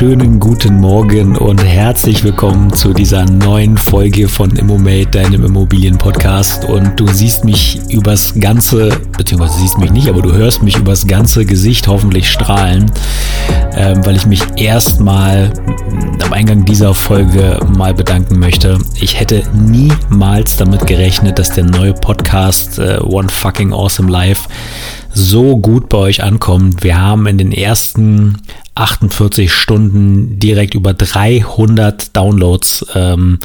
wunderschönen guten Morgen und herzlich willkommen zu dieser neuen Folge von Immomate, deinem Immobilien-Podcast. Und du siehst mich übers ganze, beziehungsweise siehst mich nicht, aber du hörst mich übers ganze Gesicht hoffentlich strahlen, ähm, weil ich mich erstmal am Eingang dieser Folge mal bedanken möchte. Ich hätte niemals damit gerechnet, dass der neue Podcast äh, One Fucking Awesome Life so gut bei euch ankommt. Wir haben in den ersten 48 Stunden direkt über 300 Downloads ähm,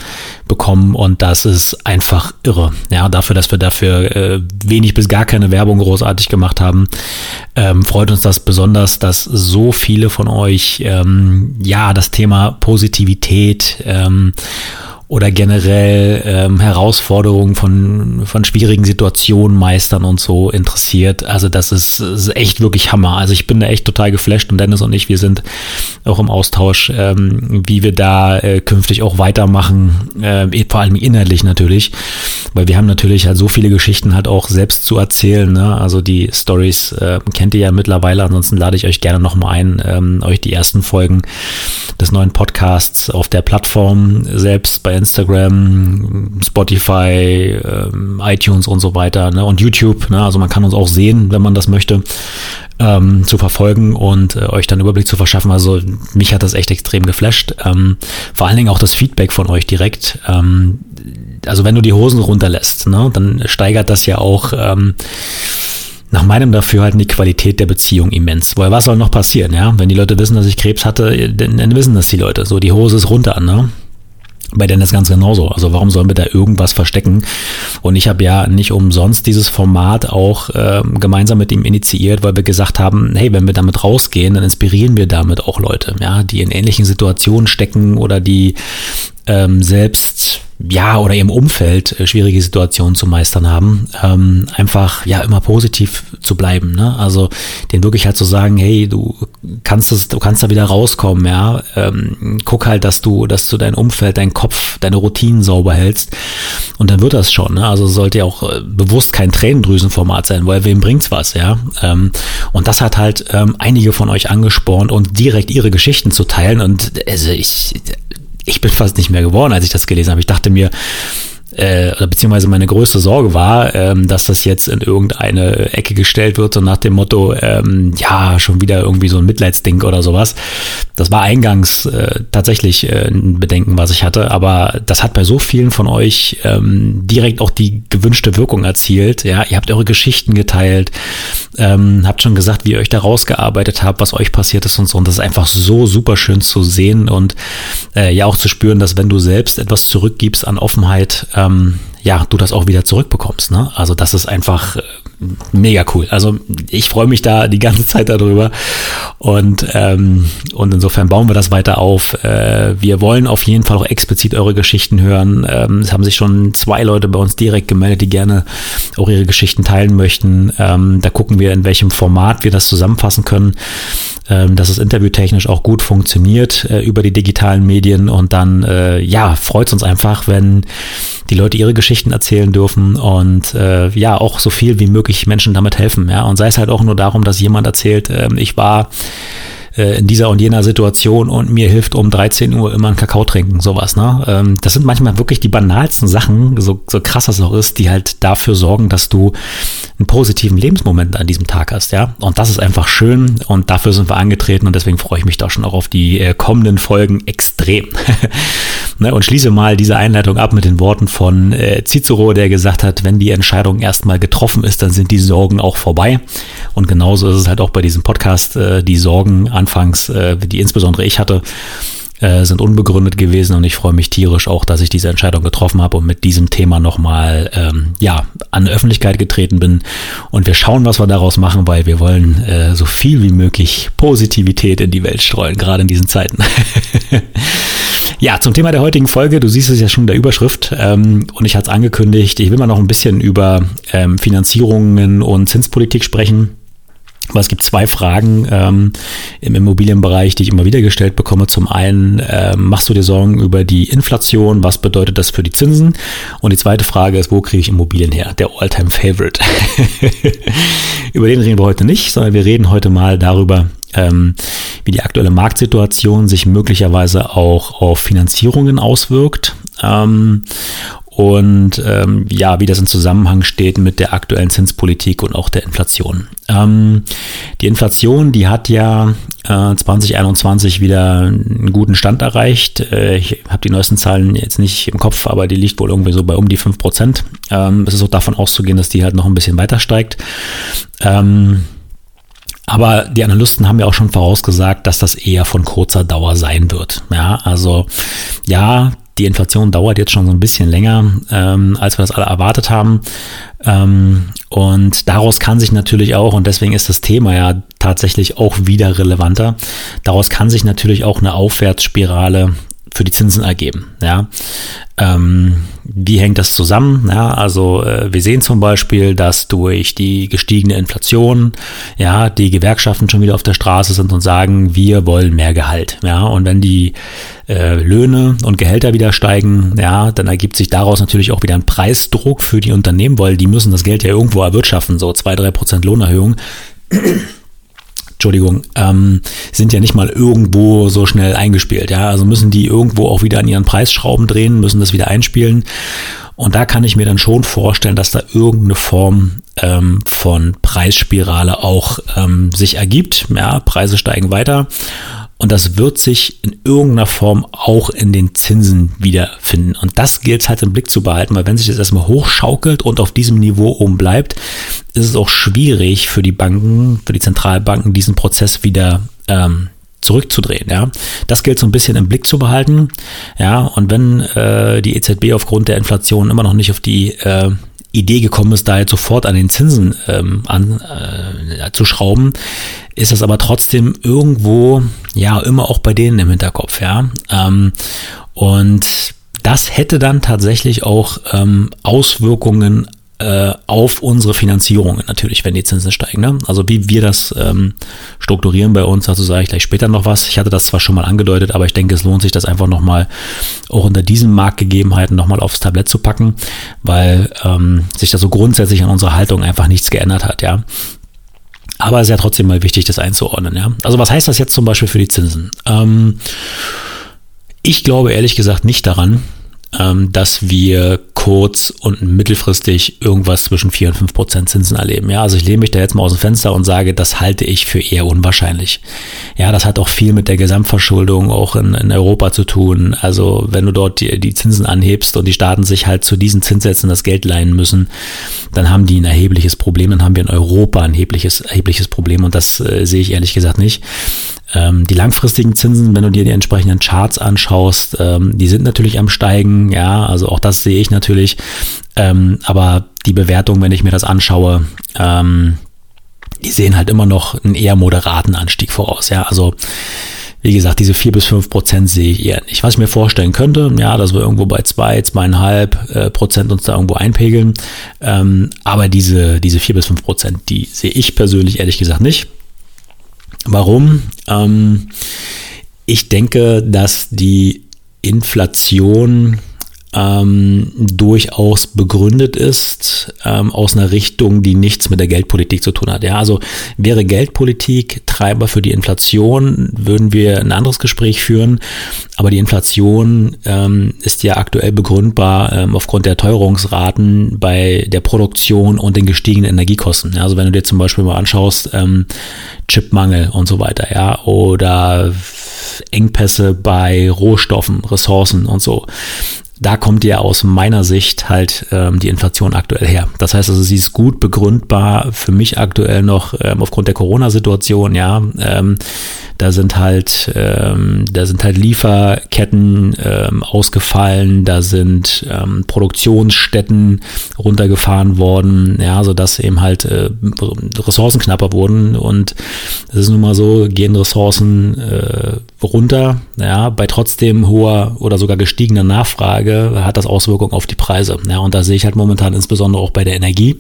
bekommen und das ist einfach irre. Ja, dafür, dass wir dafür äh, wenig bis gar keine Werbung großartig gemacht haben, ähm, freut uns das besonders, dass so viele von euch ähm, ja das Thema Positivität ähm, oder generell ähm, Herausforderungen von, von schwierigen Situationen meistern und so interessiert. Also das ist, ist echt wirklich Hammer. Also ich bin da echt total geflasht und Dennis und ich, wir sind auch im Austausch, ähm, wie wir da äh, künftig auch weitermachen, äh, vor allem inhaltlich natürlich, weil wir haben natürlich halt so viele Geschichten halt auch selbst zu erzählen. Ne? Also die Stories äh, kennt ihr ja mittlerweile, ansonsten lade ich euch gerne nochmal ein, ähm, euch die ersten Folgen des neuen Podcasts auf der Plattform selbst bei Instagram, Spotify, ähm, iTunes und so weiter ne? und YouTube. Ne? Also man kann uns auch sehen, wenn man das möchte, ähm, zu verfolgen und äh, euch dann Überblick zu verschaffen. Also mich hat das echt extrem geflasht. Ähm, vor allen Dingen auch das Feedback von euch direkt. Ähm, also wenn du die Hosen runterlässt, ne, dann steigert das ja auch ähm, nach meinem Dafürhalten die Qualität der Beziehung immens. Weil was soll noch passieren, ja? Wenn die Leute wissen, dass ich Krebs hatte, dann, dann wissen das die Leute. So, die Hose ist runter, ne? Bei denen ist ganz genauso. Also warum sollen wir da irgendwas verstecken? Und ich habe ja nicht umsonst dieses Format auch äh, gemeinsam mit ihm initiiert, weil wir gesagt haben, hey, wenn wir damit rausgehen, dann inspirieren wir damit auch Leute, ja, die in ähnlichen Situationen stecken oder die ähm, selbst ja oder im Umfeld äh, schwierige Situationen zu meistern haben, ähm, einfach ja immer positiv zu bleiben. Ne? Also den wirklich halt zu sagen, hey, du kannst es, du kannst da wieder rauskommen, ja. Ähm, guck halt, dass du, dass du dein Umfeld, dein Kopf, deine Routinen sauber hältst und dann wird das schon. Ne? Also sollte ja auch äh, bewusst kein Tränendrüsenformat sein, weil wem bringt's was, ja. Ähm, und das hat halt ähm, einige von euch angespornt und direkt ihre Geschichten zu teilen und also ich ich bin fast nicht mehr geworden, als ich das gelesen habe. Ich dachte mir, äh, beziehungsweise meine größte Sorge war, ähm, dass das jetzt in irgendeine Ecke gestellt wird, so nach dem Motto, ähm, ja, schon wieder irgendwie so ein Mitleidsding oder sowas. Das war eingangs äh, tatsächlich äh, ein Bedenken, was ich hatte, aber das hat bei so vielen von euch ähm, direkt auch die gewünschte Wirkung erzielt. Ja, ihr habt eure Geschichten geteilt, ähm, habt schon gesagt, wie ihr euch da rausgearbeitet habt, was euch passiert ist und so. Und das ist einfach so super schön zu sehen und äh, ja auch zu spüren, dass wenn du selbst etwas zurückgibst an Offenheit, ähm, ja, du das auch wieder zurückbekommst. Ne? Also das ist einfach äh, mega cool. Also ich freue mich da die ganze Zeit darüber und, ähm, und insofern bauen wir das weiter auf. Äh, wir wollen auf jeden Fall auch explizit eure Geschichten hören. Ähm, es haben sich schon zwei Leute bei uns direkt gemeldet, die gerne auch ihre Geschichten teilen möchten. Ähm, da gucken wir, in welchem Format wir das zusammenfassen können, ähm, dass es interviewtechnisch auch gut funktioniert äh, über die digitalen Medien und dann äh, ja, freut es uns einfach, wenn die Leute ihre Geschichten erzählen dürfen und äh, ja, auch so viel wie möglich Menschen damit helfen. Ja, und sei es halt auch nur darum, dass jemand erzählt, äh, ich war äh, in dieser und jener Situation und mir hilft um 13 Uhr immer ein Kakao trinken, sowas. Ne? Ähm, das sind manchmal wirklich die banalsten Sachen, so, so krass das auch ist, die halt dafür sorgen, dass du einen positiven Lebensmoment an diesem Tag hast, ja. Und das ist einfach schön und dafür sind wir angetreten und deswegen freue ich mich da schon auch auf die äh, kommenden Folgen extrem. ne? Und schließe mal diese Einleitung ab mit den Worten von äh, Cicero, der gesagt hat, wenn die Entscheidung erstmal getroffen ist, dann sind die Sorgen auch vorbei. Und genauso ist es halt auch bei diesem Podcast, äh, die Sorgen anfangs, äh, die insbesondere ich hatte, äh, sind unbegründet gewesen und ich freue mich tierisch auch, dass ich diese Entscheidung getroffen habe und mit diesem Thema nochmal ähm, ja, an Öffentlichkeit getreten bin. Und wir schauen, was wir daraus machen, weil wir wollen äh, so viel wie möglich Positivität in die Welt streuen, gerade in diesen Zeiten. Ja, zum Thema der heutigen Folge, du siehst es ja schon in der Überschrift ähm, und ich hatte es angekündigt, ich will mal noch ein bisschen über ähm, Finanzierungen und Zinspolitik sprechen. Aber es gibt zwei Fragen ähm, im Immobilienbereich, die ich immer wieder gestellt bekomme. Zum einen, äh, machst du dir Sorgen über die Inflation? Was bedeutet das für die Zinsen? Und die zweite Frage ist, wo kriege ich Immobilien her? Der Alltime favorite über den reden wir heute nicht, sondern wir reden heute mal darüber, ähm, wie die aktuelle Marktsituation sich möglicherweise auch auf Finanzierungen auswirkt. Ähm, und ähm, ja, wie das in Zusammenhang steht mit der aktuellen Zinspolitik und auch der Inflation. Ähm, die Inflation, die hat ja äh, 2021 wieder einen guten Stand erreicht. Äh, ich habe die neuesten Zahlen jetzt nicht im Kopf, aber die liegt wohl irgendwie so bei um die 5 Prozent. Ähm, es ist auch davon auszugehen, dass die halt noch ein bisschen weiter steigt. Ähm, aber die Analysten haben ja auch schon vorausgesagt, dass das eher von kurzer Dauer sein wird. Ja, also ja, die Inflation dauert jetzt schon so ein bisschen länger, ähm, als wir das alle erwartet haben. Ähm, und daraus kann sich natürlich auch, und deswegen ist das Thema ja tatsächlich auch wieder relevanter, daraus kann sich natürlich auch eine Aufwärtsspirale für die Zinsen ergeben. Ja. Ähm, wie hängt das zusammen? Ja, also äh, wir sehen zum Beispiel, dass durch die gestiegene Inflation ja die Gewerkschaften schon wieder auf der Straße sind und sagen, wir wollen mehr Gehalt. Ja, und wenn die äh, Löhne und Gehälter wieder steigen, ja, dann ergibt sich daraus natürlich auch wieder ein Preisdruck für die Unternehmen, weil die müssen das Geld ja irgendwo erwirtschaften, so zwei drei Prozent Lohnerhöhung. Entschuldigung, ähm, sind ja nicht mal irgendwo so schnell eingespielt. Ja, also müssen die irgendwo auch wieder an ihren Preisschrauben drehen, müssen das wieder einspielen. Und da kann ich mir dann schon vorstellen, dass da irgendeine Form ähm, von Preisspirale auch ähm, sich ergibt. Ja, Preise steigen weiter. Und das wird sich in irgendeiner Form auch in den Zinsen wiederfinden. Und das gilt halt im Blick zu behalten, weil wenn sich das erstmal hochschaukelt und auf diesem Niveau oben bleibt, ist es auch schwierig für die Banken, für die Zentralbanken, diesen Prozess wieder ähm, zurückzudrehen. Ja, das gilt so ein bisschen im Blick zu behalten. Ja, und wenn äh, die EZB aufgrund der Inflation immer noch nicht auf die äh, Idee gekommen ist, da jetzt sofort an den Zinsen ähm, an, äh, zu schrauben, ist das aber trotzdem irgendwo, ja, immer auch bei denen im Hinterkopf, ja. Ähm, und das hätte dann tatsächlich auch ähm, Auswirkungen äh, auf unsere Finanzierungen natürlich, wenn die Zinsen steigen. Ne? Also wie wir das ähm, strukturieren bei uns, dazu sage ich gleich später noch was. Ich hatte das zwar schon mal angedeutet, aber ich denke, es lohnt sich, das einfach nochmal auch unter diesen Marktgegebenheiten nochmal aufs Tablett zu packen, weil ähm, sich da so grundsätzlich an unserer Haltung einfach nichts geändert hat, ja. Aber es ist ja trotzdem mal wichtig, das einzuordnen, ja. Also was heißt das jetzt zum Beispiel für die Zinsen? Ähm, ich glaube ehrlich gesagt nicht daran, ähm, dass wir kurz- und mittelfristig irgendwas zwischen 4 und 5 Prozent Zinsen erleben. Ja, also ich lehne mich da jetzt mal aus dem Fenster und sage, das halte ich für eher unwahrscheinlich. Ja, das hat auch viel mit der Gesamtverschuldung auch in, in Europa zu tun. Also wenn du dort die, die Zinsen anhebst und die Staaten sich halt zu diesen Zinssätzen das Geld leihen müssen, dann haben die ein erhebliches Problem. Dann haben wir in Europa ein erhebliches, erhebliches Problem und das äh, sehe ich ehrlich gesagt nicht. Ähm, die langfristigen Zinsen, wenn du dir die entsprechenden Charts anschaust, ähm, die sind natürlich am Steigen, ja, also auch das sehe ich natürlich. Ähm, aber die Bewertung, wenn ich mir das anschaue, ähm, die sehen halt immer noch einen eher moderaten Anstieg voraus, ja, also wie gesagt, diese vier bis fünf Prozent sehe ich eher nicht. Was ich mir vorstellen könnte, ja, dass wir irgendwo bei zwei, zweieinhalb äh, Prozent uns da irgendwo einpegeln. Ähm, aber diese, diese vier bis fünf Prozent, die sehe ich persönlich ehrlich gesagt nicht. Warum? Ähm, ich denke, dass die Inflation ähm, durchaus begründet ist ähm, aus einer Richtung, die nichts mit der Geldpolitik zu tun hat. Ja, also wäre Geldpolitik Treiber für die Inflation, würden wir ein anderes Gespräch führen. Aber die Inflation ähm, ist ja aktuell begründbar ähm, aufgrund der Teuerungsraten bei der Produktion und den gestiegenen Energiekosten. Ja, also wenn du dir zum Beispiel mal anschaust, ähm, Chipmangel und so weiter, ja, oder Engpässe bei Rohstoffen, Ressourcen und so da kommt ja aus meiner Sicht halt ähm, die Inflation aktuell her. Das heißt also, sie ist gut begründbar für mich aktuell noch ähm, aufgrund der Corona-Situation, ja. Ähm, da sind halt, ähm, da sind halt Lieferketten ähm, ausgefallen, da sind ähm, Produktionsstätten runtergefahren worden, ja, so dass eben halt äh, Ressourcen knapper wurden und es ist nun mal so, gehen Ressourcen äh, runter, ja, bei trotzdem hoher oder sogar gestiegener Nachfrage hat das Auswirkungen auf die Preise, ja, und da sehe ich halt momentan insbesondere auch bei der Energie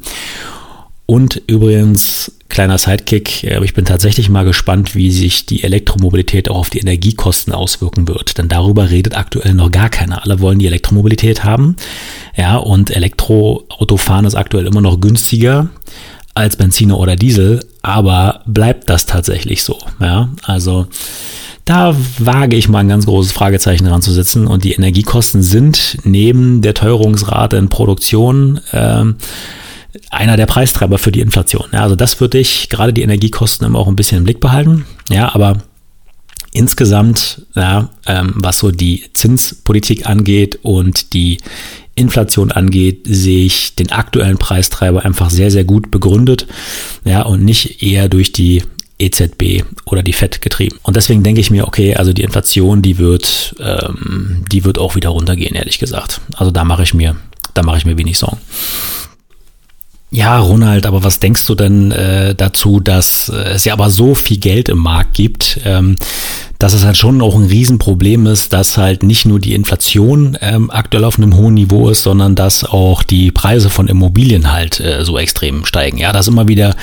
und übrigens, kleiner Sidekick, äh, ich bin tatsächlich mal gespannt, wie sich die Elektromobilität auch auf die Energiekosten auswirken wird. Denn darüber redet aktuell noch gar keiner. Alle wollen die Elektromobilität haben. Ja, und Elektroautofahren ist aktuell immer noch günstiger als Benziner oder Diesel, aber bleibt das tatsächlich so? Ja, also da wage ich mal ein ganz großes Fragezeichen dran zu setzen und die Energiekosten sind neben der Teuerungsrate in Produktion äh, einer der Preistreiber für die Inflation. Ja, also das würde ich gerade die Energiekosten immer auch ein bisschen im Blick behalten. Ja, aber insgesamt, ja, ähm, was so die Zinspolitik angeht und die Inflation angeht, sehe ich den aktuellen Preistreiber einfach sehr, sehr gut begründet. Ja, und nicht eher durch die EZB oder die FED getrieben. Und deswegen denke ich mir, okay, also die Inflation, die wird, ähm, die wird auch wieder runtergehen, ehrlich gesagt. Also da mache ich mir, da mache ich mir wenig Sorgen. Ja, Ronald, aber was denkst du denn äh, dazu, dass äh, es ja aber so viel Geld im Markt gibt, ähm, dass es halt schon auch ein Riesenproblem ist, dass halt nicht nur die Inflation ähm, aktuell auf einem hohen Niveau ist, sondern dass auch die Preise von Immobilien halt äh, so extrem steigen. Ja, da ist immer wieder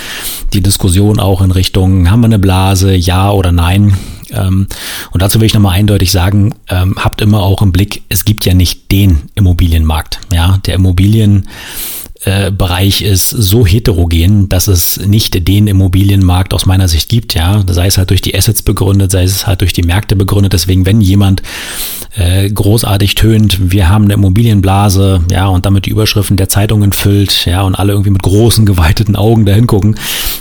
die Diskussion auch in Richtung, haben wir eine Blase, ja oder nein. Ähm, und dazu will ich nochmal eindeutig sagen, ähm, habt immer auch im Blick, es gibt ja nicht den Immobilienmarkt. Ja, der Immobilien Bereich ist so heterogen, dass es nicht den Immobilienmarkt aus meiner Sicht gibt, ja. Sei es halt durch die Assets begründet, sei es halt durch die Märkte begründet. Deswegen, wenn jemand äh, großartig tönt, wir haben eine Immobilienblase, ja, und damit die Überschriften der Zeitungen füllt, ja, und alle irgendwie mit großen, geweiteten Augen dahin gucken,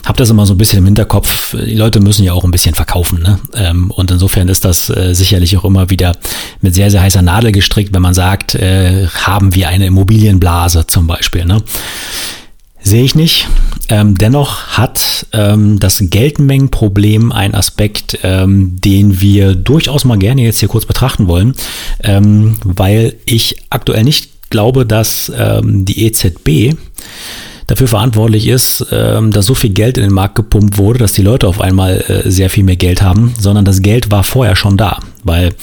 habt das immer so ein bisschen im Hinterkopf. Die Leute müssen ja auch ein bisschen verkaufen, ne? Ähm, und insofern ist das äh, sicherlich auch immer wieder mit sehr, sehr heißer Nadel gestrickt, wenn man sagt, äh, haben wir eine Immobilienblase zum Beispiel, ne? Sehe ich nicht. Ähm, dennoch hat ähm, das Geldmengenproblem einen Aspekt, ähm, den wir durchaus mal gerne jetzt hier kurz betrachten wollen, ähm, weil ich aktuell nicht glaube, dass ähm, die EZB dafür verantwortlich ist, ähm, dass so viel Geld in den Markt gepumpt wurde, dass die Leute auf einmal äh, sehr viel mehr Geld haben, sondern das Geld war vorher schon da, weil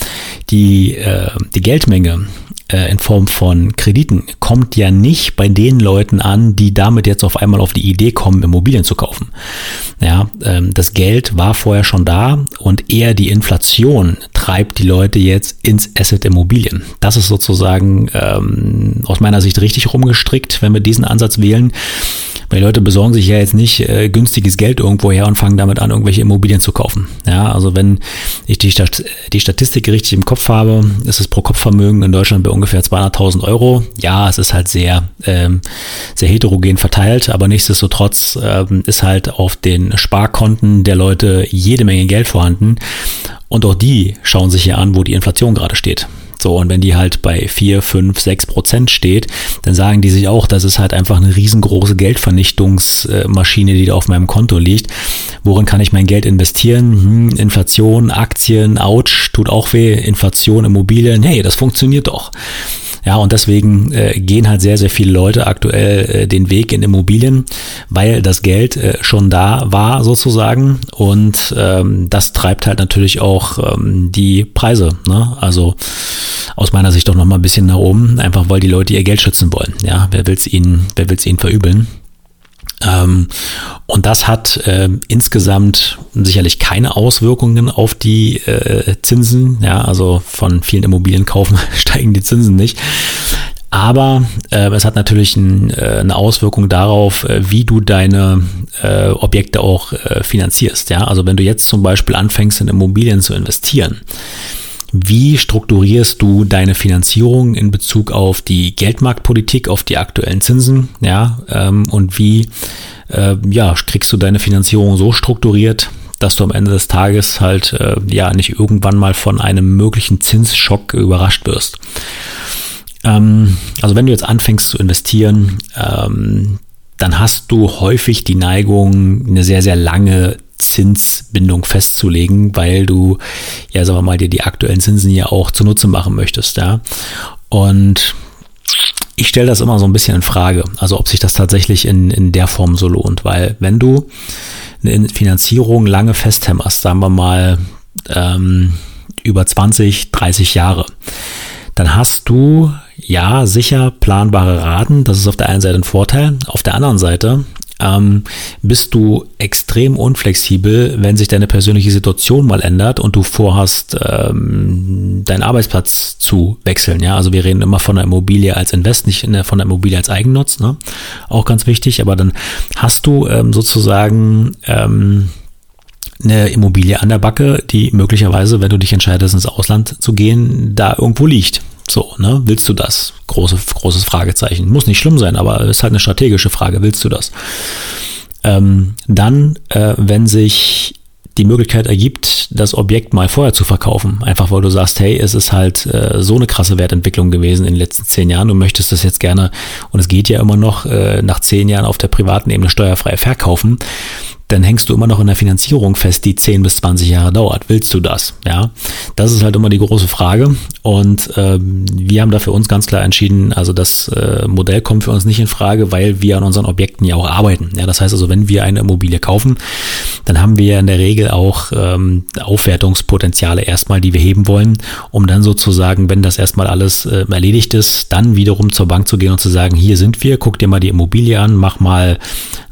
die, äh, die Geldmenge äh, in Form von Krediten kommt ja nicht bei den Leuten an, die damit jetzt auf einmal auf die Idee kommen, Immobilien zu kaufen. Ja, ähm, das Geld war vorher schon da und eher die Inflation treibt die Leute jetzt ins Asset Immobilien. Das ist sozusagen ähm, aus meiner Sicht richtig rumgestrickt, wenn wir diesen Ansatz wählen. Weil die Leute besorgen sich ja jetzt nicht äh, günstiges Geld irgendwo her und fangen damit an, irgendwelche Immobilien zu kaufen. Ja, also wenn ich die, Stat die Statistik richtig im Kopf habe, ist es pro Kopfvermögen in Deutschland bei ungefähr 200.000 Euro. Ja, es ist halt sehr, ähm, sehr heterogen verteilt, aber nichtsdestotrotz ähm, ist halt auf den Sparkonten der Leute jede Menge Geld vorhanden. Und auch die schauen sich ja an, wo die Inflation gerade steht. So, und wenn die halt bei 4, 5, 6 Prozent steht, dann sagen die sich auch, das ist halt einfach eine riesengroße Geldvernichtungsmaschine, die da auf meinem Konto liegt. Worin kann ich mein Geld investieren? Hm, Inflation, Aktien, ouch, tut auch weh, Inflation, Immobilien, hey, das funktioniert doch. Ja, und deswegen äh, gehen halt sehr, sehr viele Leute aktuell äh, den Weg in Immobilien, weil das Geld äh, schon da war sozusagen. Und ähm, das treibt halt natürlich auch ähm, die Preise. Ne? Also aus meiner Sicht doch noch mal ein bisschen nach oben, einfach weil die Leute ihr Geld schützen wollen. Ja, wer will es ihnen, wer will es ihnen verübeln? Ähm, und das hat äh, insgesamt sicherlich keine Auswirkungen auf die äh, Zinsen. Ja, also von vielen Immobilien kaufen steigen die Zinsen nicht. Aber äh, es hat natürlich ein, äh, eine Auswirkung darauf, äh, wie du deine äh, Objekte auch äh, finanzierst. Ja, also wenn du jetzt zum Beispiel anfängst, in Immobilien zu investieren, wie strukturierst du deine Finanzierung in Bezug auf die Geldmarktpolitik, auf die aktuellen Zinsen, ja, ähm, und wie äh, ja, kriegst du deine Finanzierung so strukturiert, dass du am Ende des Tages halt äh, ja nicht irgendwann mal von einem möglichen Zinsschock überrascht wirst. Ähm, also wenn du jetzt anfängst zu investieren, ähm, dann hast du häufig die Neigung, eine sehr, sehr lange Zinsbindung festzulegen, weil du, ja, sagen wir mal, dir die aktuellen Zinsen ja auch zunutze machen möchtest, ja. Und ich stelle das immer so ein bisschen in Frage, also ob sich das tatsächlich in, in der Form so lohnt, weil wenn du eine Finanzierung lange festhämmerst, sagen wir mal ähm, über 20, 30 Jahre, dann hast du ja sicher planbare Raten, das ist auf der einen Seite ein Vorteil, auf der anderen Seite ähm, bist du extrem unflexibel, wenn sich deine persönliche Situation mal ändert und du vorhast, ähm, deinen Arbeitsplatz zu wechseln. Ja, also wir reden immer von der Immobilie als Invest, nicht von der Immobilie als Eigennutz. Ne? Auch ganz wichtig. Aber dann hast du ähm, sozusagen ähm, eine Immobilie an der Backe, die möglicherweise, wenn du dich entscheidest, ins Ausland zu gehen, da irgendwo liegt. So, ne? Willst du das? Große, großes Fragezeichen. Muss nicht schlimm sein, aber es ist halt eine strategische Frage. Willst du das? Ähm, dann, äh, wenn sich die Möglichkeit ergibt, das Objekt mal vorher zu verkaufen. Einfach weil du sagst, hey, es ist halt äh, so eine krasse Wertentwicklung gewesen in den letzten zehn Jahren. Du möchtest das jetzt gerne, und es geht ja immer noch, äh, nach zehn Jahren auf der privaten Ebene steuerfrei verkaufen dann hängst du immer noch in der Finanzierung fest, die 10 bis 20 Jahre dauert. Willst du das? Ja, das ist halt immer die große Frage. Und ähm, wir haben da für uns ganz klar entschieden, also das äh, Modell kommt für uns nicht in Frage, weil wir an unseren Objekten ja auch arbeiten. Ja, das heißt also, wenn wir eine Immobilie kaufen, dann haben wir in der Regel auch ähm, Aufwertungspotenziale erstmal, die wir heben wollen, um dann sozusagen, wenn das erstmal alles äh, erledigt ist, dann wiederum zur Bank zu gehen und zu sagen, hier sind wir, guck dir mal die Immobilie an, mach mal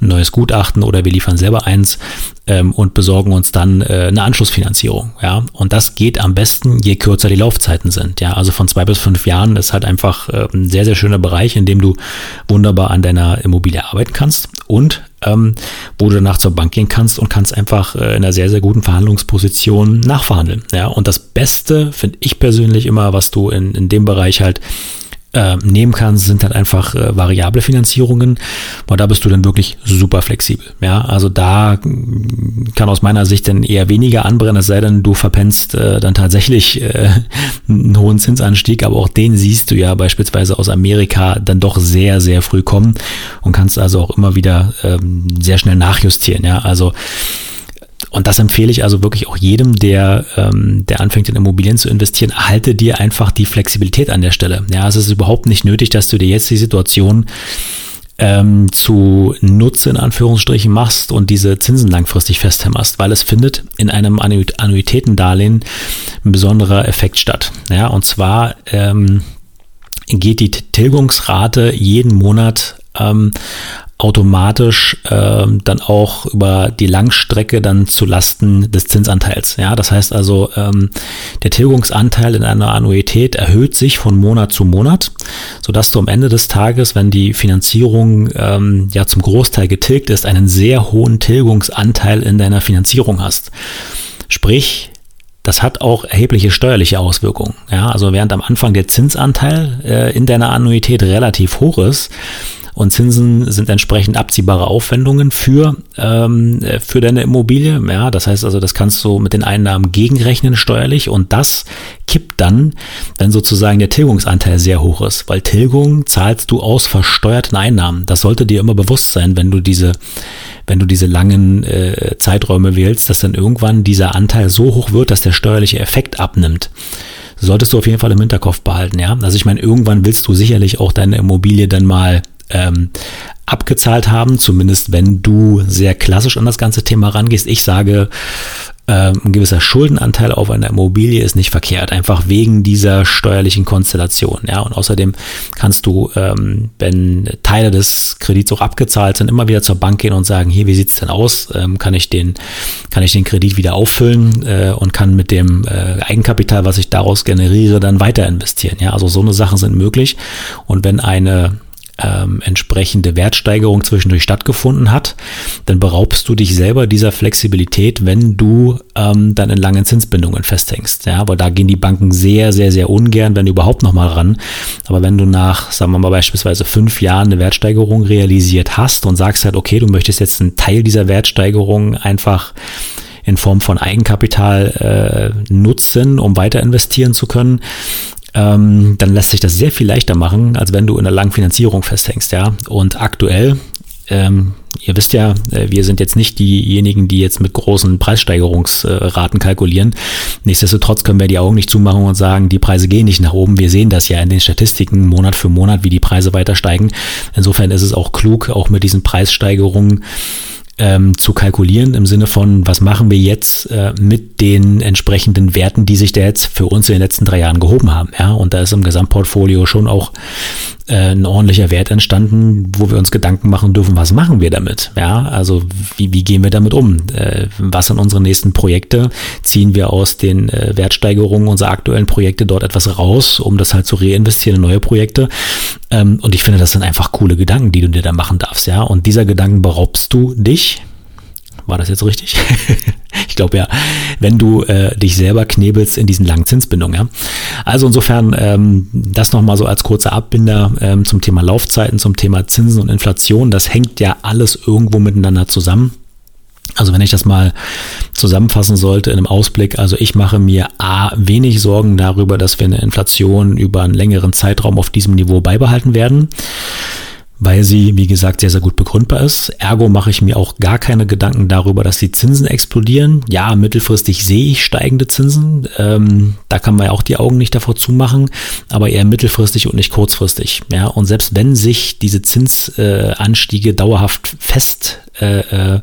ein neues Gutachten oder wir liefern selber eins ähm, und besorgen uns dann äh, eine Anschlussfinanzierung. Ja, und das geht am besten, je kürzer die Laufzeiten sind. Ja, also von zwei bis fünf Jahren ist halt einfach äh, ein sehr, sehr schöner Bereich, in dem du wunderbar an deiner Immobilie arbeiten kannst und ähm, wo du danach zur Bank gehen kannst und kannst einfach äh, in einer sehr, sehr guten Verhandlungsposition nachverhandeln. Ja, und das Beste finde ich persönlich immer, was du in, in dem Bereich halt äh, nehmen kannst, sind halt einfach äh, variable Finanzierungen, weil da bist du dann wirklich super flexibel. Ja, also da kann aus meiner Sicht dann eher weniger anbrennen, es sei denn, du verpennst äh, dann tatsächlich äh, einen hohen Zinsanstieg, aber auch den siehst du ja beispielsweise aus Amerika dann doch sehr, sehr früh kommen und kannst also auch immer wieder ähm, sehr schnell nachjustieren. Ja, also und das empfehle ich also wirklich auch jedem, der, ähm, der anfängt in Immobilien zu investieren, halte dir einfach die Flexibilität an der Stelle. Ja, es ist überhaupt nicht nötig, dass du dir jetzt die Situation ähm, zu Nutze in Anführungsstrichen machst und diese Zinsen langfristig festhämmerst, weil es findet in einem Annuitätendarlehen ein besonderer Effekt statt. Ja, und zwar ähm, geht die Tilgungsrate jeden Monat ähm, automatisch ähm, dann auch über die Langstrecke dann zu Lasten des Zinsanteils. Ja, das heißt also, ähm, der Tilgungsanteil in einer Annuität erhöht sich von Monat zu Monat, sodass du am Ende des Tages, wenn die Finanzierung ähm, ja zum Großteil getilgt ist, einen sehr hohen Tilgungsanteil in deiner Finanzierung hast. Sprich, das hat auch erhebliche steuerliche Auswirkungen. Ja, also während am Anfang der Zinsanteil äh, in deiner Annuität relativ hoch ist, und Zinsen sind entsprechend abziehbare Aufwendungen für, ähm, für deine Immobilie. Ja, das heißt also, das kannst du mit den Einnahmen gegenrechnen steuerlich und das kippt dann, wenn sozusagen der Tilgungsanteil sehr hoch ist, weil Tilgung zahlst du aus versteuerten Einnahmen. Das sollte dir immer bewusst sein, wenn du diese wenn du diese langen äh, Zeiträume wählst, dass dann irgendwann dieser Anteil so hoch wird, dass der steuerliche Effekt abnimmt solltest du auf jeden Fall im Hinterkopf behalten, ja. Also ich meine, irgendwann willst du sicherlich auch deine Immobilie dann mal ähm, abgezahlt haben, zumindest wenn du sehr klassisch an das ganze Thema rangehst. Ich sage, ähm, ein gewisser Schuldenanteil auf einer Immobilie ist nicht verkehrt, einfach wegen dieser steuerlichen Konstellation. Ja, und außerdem kannst du, ähm, wenn Teile des Kredits auch abgezahlt sind, immer wieder zur Bank gehen und sagen, hier, wie sieht's denn aus? Ähm, kann ich den, kann ich den Kredit wieder auffüllen äh, und kann mit dem äh, Eigenkapital, was ich daraus generiere, dann weiter investieren. Ja, also so eine Sachen sind möglich. Und wenn eine ähm, entsprechende Wertsteigerung zwischendurch stattgefunden hat, dann beraubst du dich selber dieser Flexibilität, wenn du ähm, dann in langen Zinsbindungen festhängst. Ja, aber da gehen die Banken sehr, sehr, sehr ungern, wenn überhaupt noch mal ran. Aber wenn du nach, sagen wir mal beispielsweise fünf Jahren eine Wertsteigerung realisiert hast und sagst halt, okay, du möchtest jetzt einen Teil dieser Wertsteigerung einfach in Form von Eigenkapital äh, nutzen, um weiter investieren zu können, ähm, dann lässt sich das sehr viel leichter machen, als wenn du in einer langen Finanzierung festhängst, ja. Und aktuell, ähm, ihr wisst ja, äh, wir sind jetzt nicht diejenigen, die jetzt mit großen Preissteigerungsraten kalkulieren. Nichtsdestotrotz können wir die Augen nicht zumachen und sagen, die Preise gehen nicht nach oben. Wir sehen das ja in den Statistiken Monat für Monat, wie die Preise weiter steigen. Insofern ist es auch klug, auch mit diesen Preissteigerungen ähm, zu kalkulieren im Sinne von, was machen wir jetzt äh, mit den entsprechenden Werten, die sich da jetzt für uns in den letzten drei Jahren gehoben haben. Ja, und da ist im Gesamtportfolio schon auch äh, ein ordentlicher Wert entstanden, wo wir uns Gedanken machen dürfen, was machen wir damit? Ja, also wie, wie gehen wir damit um? Äh, was sind unsere nächsten Projekte? Ziehen wir aus den äh, Wertsteigerungen unserer aktuellen Projekte dort etwas raus, um das halt zu reinvestieren in neue Projekte? Ähm, und ich finde, das sind einfach coole Gedanken, die du dir da machen darfst. Ja, und dieser Gedanken beraubst du dich war das jetzt richtig? ich glaube ja, wenn du äh, dich selber knebelst in diesen langen Zinsbindungen. Ja? Also insofern ähm, das nochmal so als kurzer Abbinder ähm, zum Thema Laufzeiten, zum Thema Zinsen und Inflation. Das hängt ja alles irgendwo miteinander zusammen. Also wenn ich das mal zusammenfassen sollte in einem Ausblick, also ich mache mir A wenig Sorgen darüber, dass wir eine Inflation über einen längeren Zeitraum auf diesem Niveau beibehalten werden weil sie, wie gesagt, sehr, sehr gut begründbar ist. Ergo mache ich mir auch gar keine Gedanken darüber, dass die Zinsen explodieren. Ja, mittelfristig sehe ich steigende Zinsen. Ähm, da kann man ja auch die Augen nicht davor zumachen, aber eher mittelfristig und nicht kurzfristig. Ja, und selbst wenn sich diese Zinsanstiege äh, dauerhaft fest, äh, äh,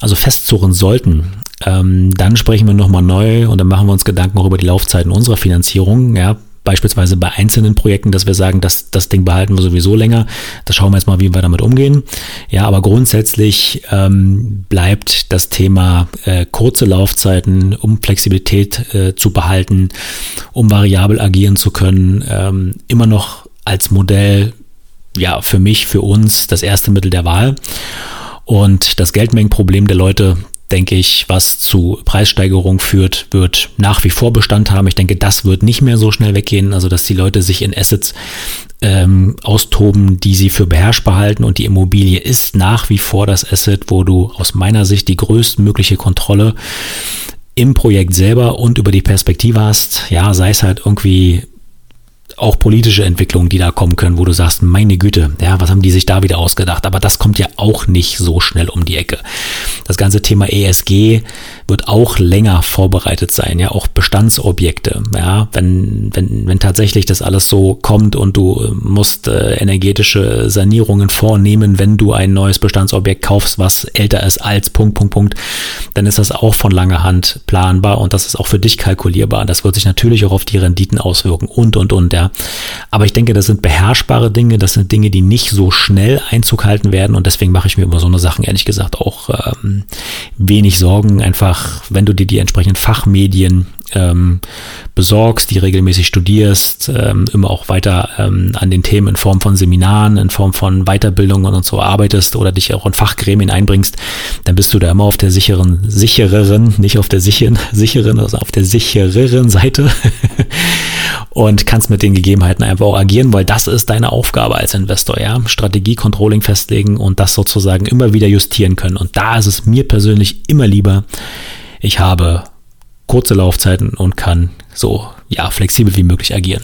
also festzurren sollten, ähm, dann sprechen wir nochmal neu und dann machen wir uns Gedanken auch über die Laufzeiten unserer Finanzierung. Ja, beispielsweise bei einzelnen Projekten, dass wir sagen, dass das Ding behalten wir sowieso länger. Das schauen wir jetzt mal, wie wir damit umgehen. Ja, aber grundsätzlich ähm, bleibt das Thema äh, kurze Laufzeiten, um Flexibilität äh, zu behalten, um variabel agieren zu können, ähm, immer noch als Modell ja für mich, für uns das erste Mittel der Wahl. Und das Geldmengenproblem der Leute, denke ich, was zu Preissteigerung führt, wird nach wie vor Bestand haben. Ich denke, das wird nicht mehr so schnell weggehen. Also, dass die Leute sich in Assets ähm, austoben, die sie für beherrschbar halten und die Immobilie ist nach wie vor das Asset, wo du aus meiner Sicht die größtmögliche Kontrolle im Projekt selber und über die Perspektive hast. Ja, sei es halt irgendwie auch politische Entwicklungen, die da kommen können, wo du sagst, meine Güte, ja, was haben die sich da wieder ausgedacht? Aber das kommt ja auch nicht so schnell um die Ecke. Das ganze Thema ESG wird auch länger vorbereitet sein, ja, auch Bestandsobjekte, ja, wenn, wenn, wenn tatsächlich das alles so kommt und du musst äh, energetische Sanierungen vornehmen, wenn du ein neues Bestandsobjekt kaufst, was älter ist als Punkt, Punkt, Punkt, dann ist das auch von langer Hand planbar und das ist auch für dich kalkulierbar. Das wird sich natürlich auch auf die Renditen auswirken und, und, und, ja. Aber ich denke, das sind beherrschbare Dinge, das sind Dinge, die nicht so schnell Einzug halten werden und deswegen mache ich mir über so eine Sachen ehrlich gesagt auch ähm, wenig Sorgen. Einfach, wenn du dir die entsprechenden Fachmedien ähm, besorgst, die regelmäßig studierst, ähm, immer auch weiter ähm, an den Themen in Form von Seminaren, in Form von Weiterbildungen und so arbeitest oder dich auch in Fachgremien einbringst, dann bist du da immer auf der sicheren, sichereren, nicht auf der sicheren, sicheren, also auf der sichereren Seite und kannst mit den Gegebenheiten einfach auch agieren, weil das ist deine Aufgabe als Investor, ja. Strategie, Controlling festlegen und das sozusagen immer wieder justieren können. Und da ist es mir persönlich immer lieber, ich habe kurze Laufzeiten und kann so ja flexibel wie möglich agieren.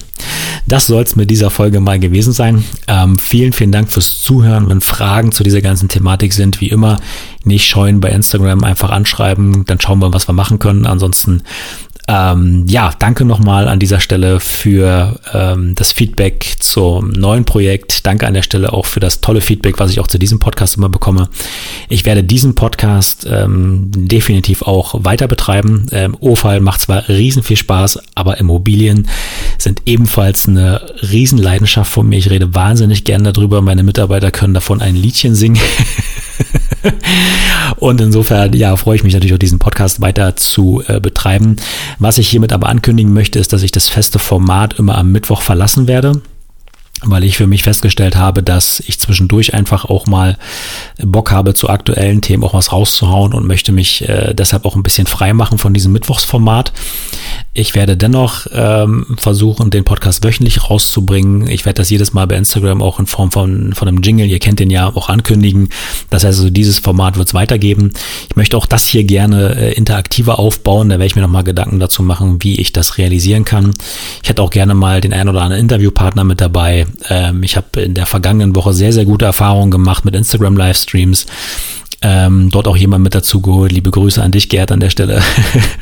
Das soll es mit dieser Folge mal gewesen sein. Ähm, vielen, vielen Dank fürs Zuhören. Wenn Fragen zu dieser ganzen Thematik sind, wie immer, nicht scheuen bei Instagram einfach anschreiben. Dann schauen wir, was wir machen können. Ansonsten ähm, ja, danke nochmal an dieser Stelle für ähm, das Feedback zum neuen Projekt. Danke an der Stelle auch für das tolle Feedback, was ich auch zu diesem Podcast immer bekomme. Ich werde diesen Podcast ähm, definitiv auch weiter betreiben. Ähm, OFAL macht zwar riesen viel Spaß, aber Immobilien sind ebenfalls eine Riesenleidenschaft von mir. Ich rede wahnsinnig gern darüber. Meine Mitarbeiter können davon ein Liedchen singen. Und insofern, ja, freue ich mich natürlich auch diesen Podcast weiter zu äh, betreiben. Was ich hiermit aber ankündigen möchte, ist, dass ich das feste Format immer am Mittwoch verlassen werde weil ich für mich festgestellt habe, dass ich zwischendurch einfach auch mal Bock habe, zu aktuellen Themen auch was rauszuhauen und möchte mich äh, deshalb auch ein bisschen frei machen von diesem Mittwochsformat. Ich werde dennoch ähm, versuchen, den Podcast wöchentlich rauszubringen. Ich werde das jedes Mal bei Instagram auch in Form von, von einem Jingle, ihr kennt den ja, auch ankündigen. Das heißt also, dieses Format wird es weitergeben. Ich möchte auch das hier gerne äh, interaktiver aufbauen. Da werde ich mir nochmal Gedanken dazu machen, wie ich das realisieren kann. Ich hätte auch gerne mal den ein oder anderen Interviewpartner mit dabei. Ähm, ich habe in der vergangenen Woche sehr, sehr gute Erfahrungen gemacht mit Instagram-Livestreams ähm, dort auch jemand mit dazu geholt. Liebe Grüße an dich, Gerd, an der Stelle.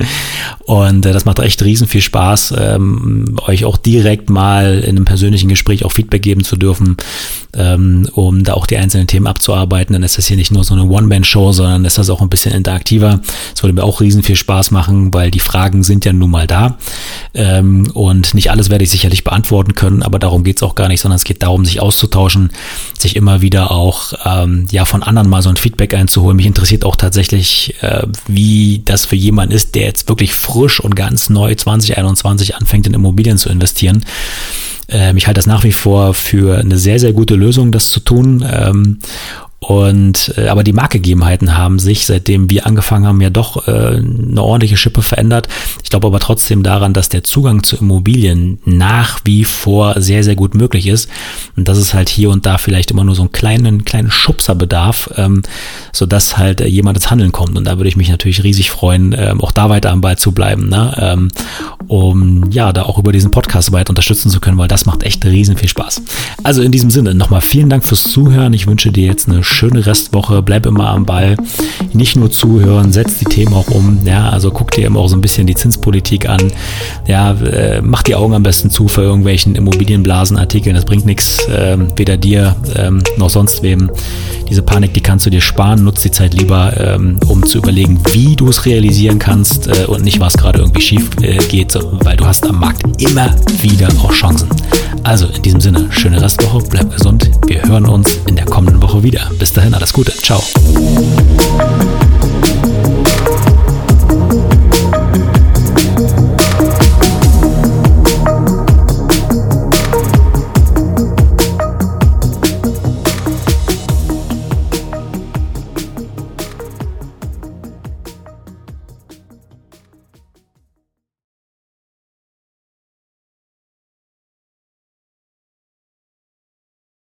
und äh, das macht echt riesen viel Spaß, ähm, euch auch direkt mal in einem persönlichen Gespräch auch Feedback geben zu dürfen. Ähm, um da auch die einzelnen Themen abzuarbeiten. Dann ist das hier nicht nur so eine One-Man-Show, sondern ist das auch ein bisschen interaktiver. Es würde mir auch riesen viel Spaß machen, weil die Fragen sind ja nun mal da. Ähm, und nicht alles werde ich sicherlich beantworten können, aber darum geht es auch gar nicht, sondern es geht darum, sich auszutauschen, sich immer wieder auch ähm, ja von anderen mal so ein Feedback einzuholen. Mich interessiert auch tatsächlich, äh, wie das für jemanden ist, der jetzt wirklich frisch und ganz neu 2021 anfängt in Immobilien zu investieren. Ähm, ich halte das nach wie vor für eine sehr, sehr gute Lösung, das zu tun. Ähm, und äh, aber die Marktgegebenheiten haben sich, seitdem wir angefangen haben, ja doch äh, eine ordentliche Schippe verändert. Ich glaube aber trotzdem daran, dass der Zugang zu Immobilien nach wie vor sehr, sehr gut möglich ist. Und dass es halt hier und da vielleicht immer nur so einen kleinen, kleinen Schubser bedarf, ähm, sodass halt äh, jemand ins Handeln kommt. Und da würde ich mich natürlich riesig freuen, ähm, auch da weiter am Ball zu bleiben, ne? ähm, um ja, da auch über diesen Podcast weiter unterstützen zu können, weil das macht echt riesen viel Spaß. Also in diesem Sinne nochmal vielen Dank fürs Zuhören. Ich wünsche dir jetzt eine schöne Restwoche, bleib immer am Ball, nicht nur zuhören, setz die Themen auch um, ja, also guck dir immer auch so ein bisschen die Zinspolitik an, ja, äh, mach die Augen am besten zu für irgendwelchen Immobilienblasenartikeln, das bringt nichts, äh, weder dir ähm, noch sonst wem. Diese Panik, die kannst du dir sparen, nutz die Zeit lieber, ähm, um zu überlegen, wie du es realisieren kannst äh, und nicht, was gerade irgendwie schief äh, geht, weil du hast am Markt immer wieder auch Chancen. Also in diesem Sinne, schöne Restwoche, bleib gesund. Wir hören uns in der kommenden Woche wieder. Bis dahin, alles Gute. Ciao.